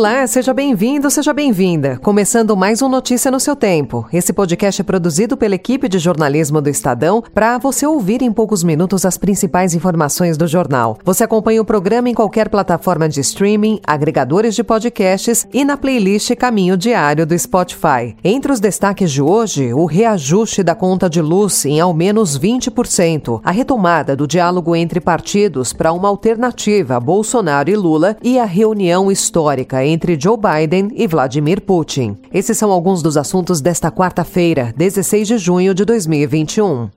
Olá, seja bem-vindo, seja bem-vinda. Começando mais um Notícia no seu tempo. Esse podcast é produzido pela equipe de jornalismo do Estadão para você ouvir em poucos minutos as principais informações do jornal. Você acompanha o programa em qualquer plataforma de streaming, agregadores de podcasts e na playlist Caminho Diário do Spotify. Entre os destaques de hoje, o reajuste da conta de luz em ao menos 20%, a retomada do diálogo entre partidos para uma alternativa a Bolsonaro e Lula e a reunião histórica entre Joe Biden e Vladimir Putin. Esses são alguns dos assuntos desta quarta-feira, 16 de junho de 2021.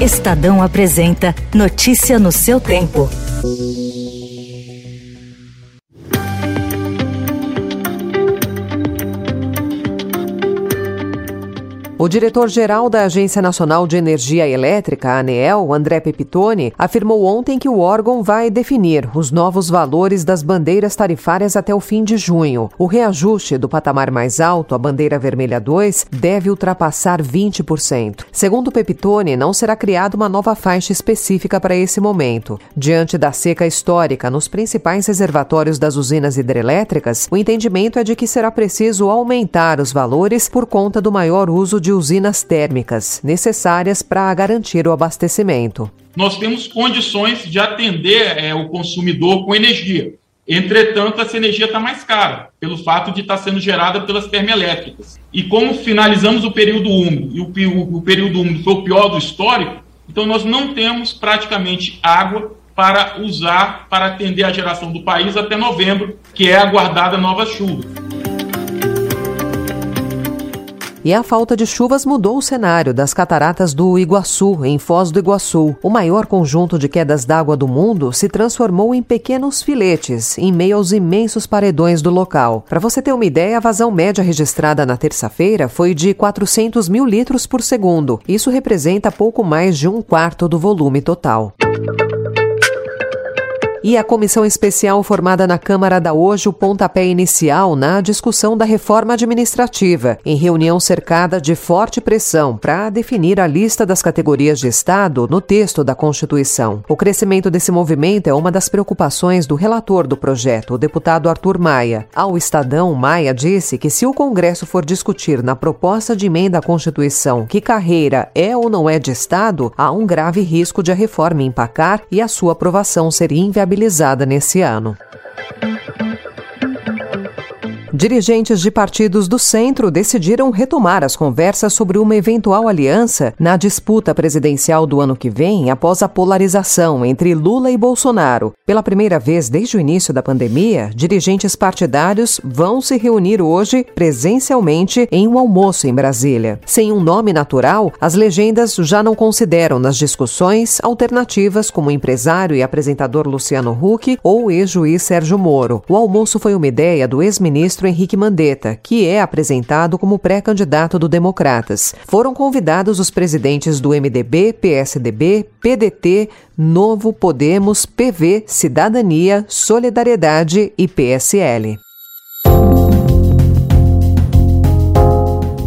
Estadão apresenta Notícia no seu tempo. O diretor-geral da Agência Nacional de Energia Elétrica, ANEEL, André Pepitone, afirmou ontem que o órgão vai definir os novos valores das bandeiras tarifárias até o fim de junho. O reajuste do patamar mais alto, a bandeira vermelha 2, deve ultrapassar 20%. Segundo Pepitone, não será criada uma nova faixa específica para esse momento. Diante da seca histórica nos principais reservatórios das usinas hidrelétricas, o entendimento é de que será preciso aumentar os valores por conta do maior uso de de usinas térmicas necessárias para garantir o abastecimento. Nós temos condições de atender é, o consumidor com energia. Entretanto, essa energia está mais cara, pelo fato de estar tá sendo gerada pelas termoelétricas. E como finalizamos o período úmido, e o, o, o período úmido foi o pior do histórico, então nós não temos praticamente água para usar para atender a geração do país até novembro, que é aguardada nova chuva. E a falta de chuvas mudou o cenário das cataratas do Iguaçu, em Foz do Iguaçu. O maior conjunto de quedas d'água do mundo se transformou em pequenos filetes, em meio aos imensos paredões do local. Para você ter uma ideia, a vazão média registrada na terça-feira foi de 400 mil litros por segundo. Isso representa pouco mais de um quarto do volume total. E a comissão especial formada na Câmara dá hoje o pontapé inicial na discussão da reforma administrativa, em reunião cercada de forte pressão para definir a lista das categorias de Estado no texto da Constituição. O crescimento desse movimento é uma das preocupações do relator do projeto, o deputado Arthur Maia. Ao Estadão, Maia disse que se o Congresso for discutir na proposta de emenda à Constituição que carreira é ou não é de Estado, há um grave risco de a reforma empacar e a sua aprovação ser inviabilizada viabilizada nesse ano. Dirigentes de partidos do centro decidiram retomar as conversas sobre uma eventual aliança na disputa presidencial do ano que vem, após a polarização entre Lula e Bolsonaro. Pela primeira vez desde o início da pandemia, dirigentes partidários vão se reunir hoje presencialmente em um almoço em Brasília. Sem um nome natural, as legendas já não consideram nas discussões alternativas como empresário e apresentador Luciano Huck ou ex-juiz Sérgio Moro. O almoço foi uma ideia do ex-ministro Henrique Mandetta, que é apresentado como pré-candidato do Democratas. Foram convidados os presidentes do MDB, PSDB, PDT, Novo Podemos, PV, Cidadania, Solidariedade e PSL.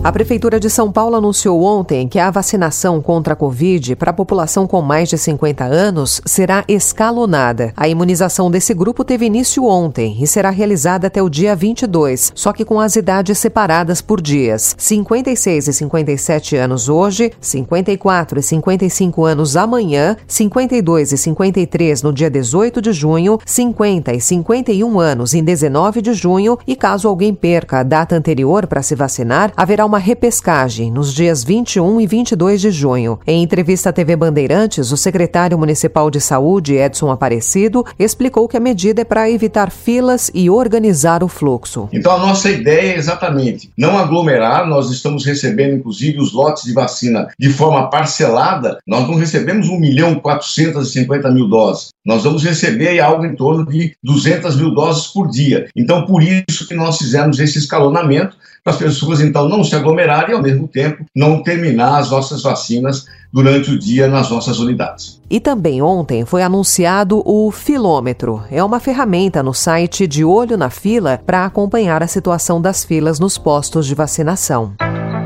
A Prefeitura de São Paulo anunciou ontem que a vacinação contra a Covid para a população com mais de 50 anos será escalonada. A imunização desse grupo teve início ontem e será realizada até o dia 22, só que com as idades separadas por dias. 56 e 57 anos hoje, 54 e 55 anos amanhã, 52 e 53 no dia 18 de junho, 50 e 51 anos em 19 de junho e caso alguém perca a data anterior para se vacinar, haverá uma uma repescagem nos dias 21 e 22 de junho. Em entrevista à TV Bandeirantes, o secretário municipal de saúde, Edson Aparecido, explicou que a medida é para evitar filas e organizar o fluxo. Então, a nossa ideia é exatamente não aglomerar, nós estamos recebendo, inclusive, os lotes de vacina de forma parcelada, nós não recebemos 1 milhão 450 mil doses, nós vamos receber algo em torno de 200 mil doses por dia. Então, por isso que nós fizemos esse escalonamento, para as pessoas então não se aglomerarem e ao mesmo tempo não terminar as nossas vacinas durante o dia nas nossas unidades. E também ontem foi anunciado o Filômetro. É uma ferramenta no site de Olho na Fila para acompanhar a situação das filas nos postos de vacinação.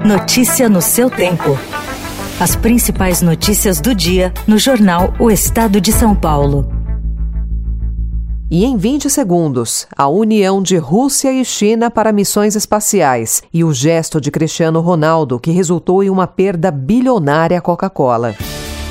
Notícia no seu tempo. As principais notícias do dia no jornal O Estado de São Paulo. E em 20 segundos, a união de Rússia e China para missões espaciais e o gesto de Cristiano Ronaldo que resultou em uma perda bilionária à Coca-Cola.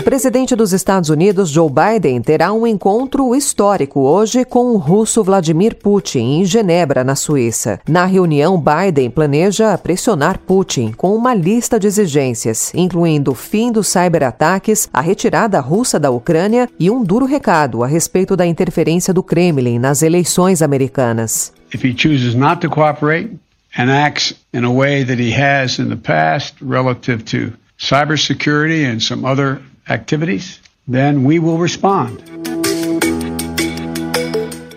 O presidente dos Estados Unidos, Joe Biden, terá um encontro histórico hoje com o russo Vladimir Putin, em Genebra, na Suíça. Na reunião, Biden planeja pressionar Putin com uma lista de exigências, incluindo o fim dos cyberataques, a retirada russa da Ucrânia e um duro recado a respeito da interferência do Kremlin nas eleições americanas. If he chooses not to cooperate and acts in a way that he has in the past relative to cybersecurity and some other activities, then we will respond.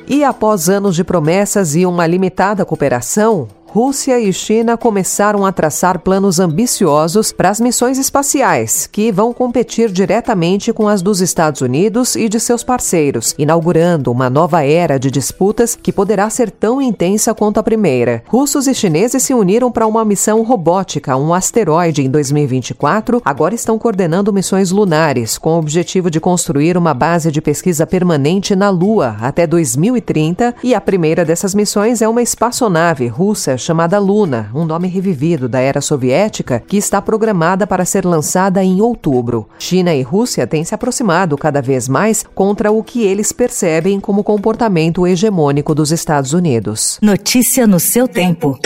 E após anos de promessas e uma limitada cooperação, Rússia e China começaram a traçar planos ambiciosos para as missões espaciais, que vão competir diretamente com as dos Estados Unidos e de seus parceiros, inaugurando uma nova era de disputas que poderá ser tão intensa quanto a primeira. Russos e chineses se uniram para uma missão robótica, um asteroide, em 2024, agora estão coordenando missões lunares, com o objetivo de construir uma base de pesquisa permanente na Lua até 2030, e a primeira dessas missões é uma espaçonave russa chamada Luna, um nome revivido da era soviética, que está programada para ser lançada em outubro. China e Rússia têm se aproximado cada vez mais contra o que eles percebem como comportamento hegemônico dos Estados Unidos. Notícia no seu tempo.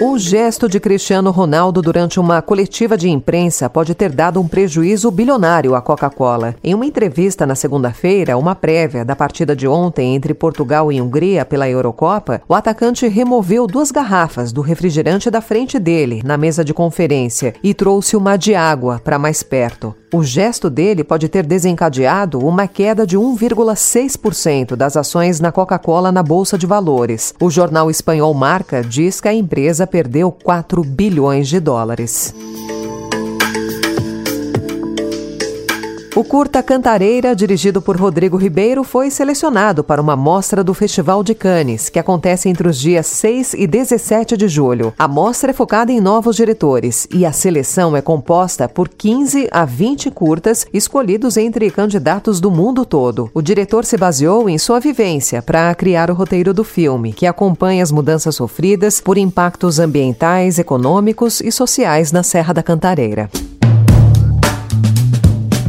O gesto de Cristiano Ronaldo durante uma coletiva de imprensa pode ter dado um prejuízo bilionário à Coca-Cola. Em uma entrevista na segunda-feira, uma prévia da partida de ontem entre Portugal e Hungria pela Eurocopa, o atacante removeu duas garrafas do refrigerante da frente dele, na mesa de conferência, e trouxe uma de água para mais perto. O gesto dele pode ter desencadeado uma queda de 1,6% das ações na Coca-Cola na Bolsa de Valores. O jornal espanhol Marca diz que a empresa perdeu 4 bilhões de dólares. O curta Cantareira, dirigido por Rodrigo Ribeiro, foi selecionado para uma mostra do Festival de Cannes, que acontece entre os dias 6 e 17 de julho. A mostra é focada em novos diretores e a seleção é composta por 15 a 20 curtas escolhidos entre candidatos do mundo todo. O diretor se baseou em sua vivência para criar o roteiro do filme, que acompanha as mudanças sofridas por impactos ambientais, econômicos e sociais na Serra da Cantareira.